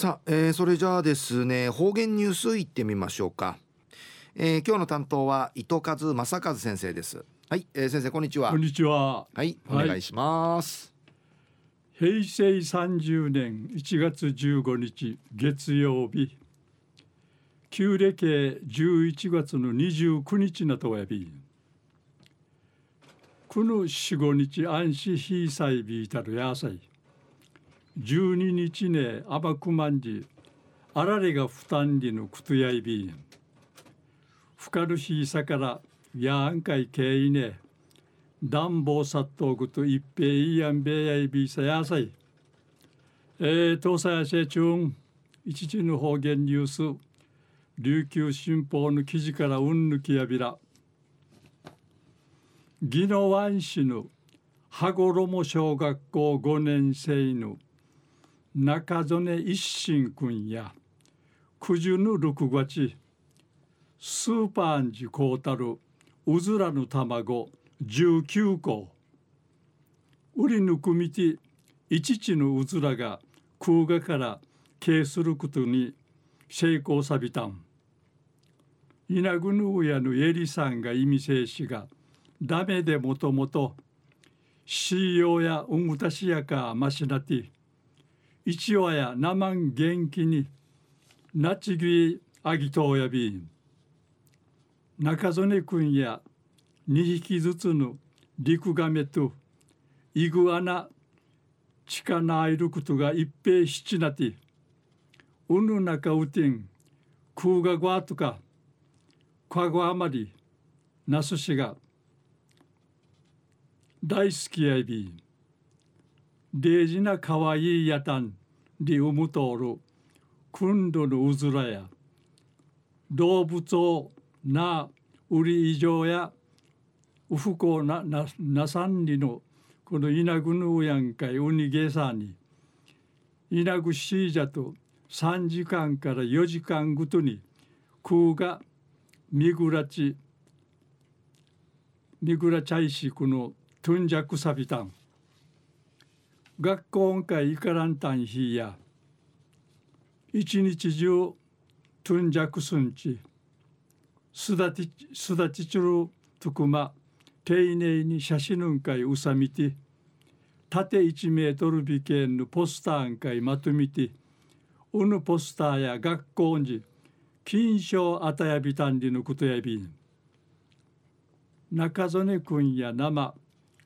さあ、えー、それじゃあですね方言ニュースいってみましょうか、えー、今日の担当は伊藤和正和先生です。はい、えー、先生こんにちは。こんにちは。はいお願いします、はい、平成30年1月15日月曜日。旧暦11月の29日なとやび。この四五日安心非祭日たる野菜十二日ねあばくまんじあられが負担りのくとやいびん。ふかるしいさからやんかいけいね暖房殺到ぐと一平いやんべやいびさやさい。えー、東西やせちゅん一時の方言ニュース琉球新報の記事からうんぬきやびら。宜野湾市の羽衣小学校5年生の中曽根一心君や九十の六月スーパーンジコータルうずらの卵19個。売りぬくみて一地のうずらが空ガから経することに成功さびたん。稲ぐぬうやのエリさんが意味せいしがダメでもともとしーようやうんぐたしやかましなて一話やなまん元気になちぎあぎとうやび中曽根君や二匹ずつの陸亀とイグアナチカナイルクトが一平七なてうぬなかうてん空がごわとかかごあまりなすしが大好きやいびデージなかわいいやたんりうむとおるくんどのうずらや動物をな売り以上やうふこなななさんりのこの稲ぐぬうやんかいうにげさに稲ぐしいじゃと3時間から4時間ごとに空がみぐらちみぐらちゃいしこのトゥンジャクサビタン学校んかいからんたんひや一日中トゥンジャクスンチすだちすだちちゅるとくま丁寧に写真んかいうさみて縦1メートル美形のポスターんかいまとめてうぬポスターや学校に金賞あたやびたんりのことやびん。中曽根君や生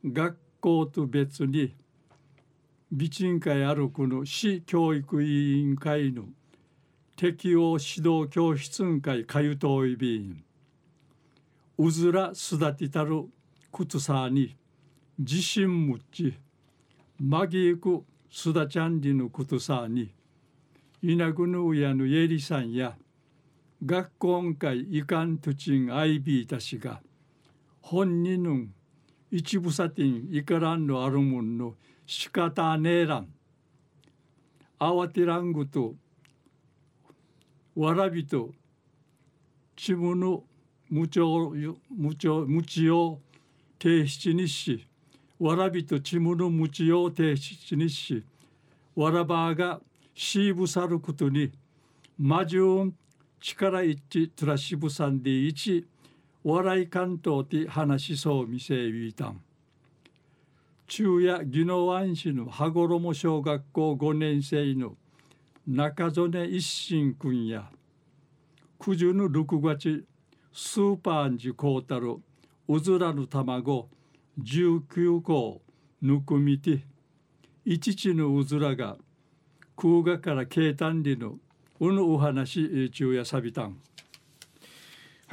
学校と別に備鎮会あるこの市教育委員会の適応指導教室会かゆといびんうずら育てたることさに自信むちまぎいくすだちゃんりのことさにいなぐぬうやのえりさんや学校会いかんとちんあいびいたしが本人の一部さてんいからんのあるもんの仕方ねえらん慌てらんぐとわらびとちむの無調無調無知を提出にしわらびとちむの無知を提出にしわらばがしぶさることにまじゅん力一致つらしぶさんで一笑い関東て話しそう見せびいたん。中夜宜野湾市の羽衣小学校5年生の中曽根一心君や九十の6月スーパーンジコータルうずらの卵19個ぬくみて一地のうずらが空ガから慶丹里のうぬお話中夜さびたん。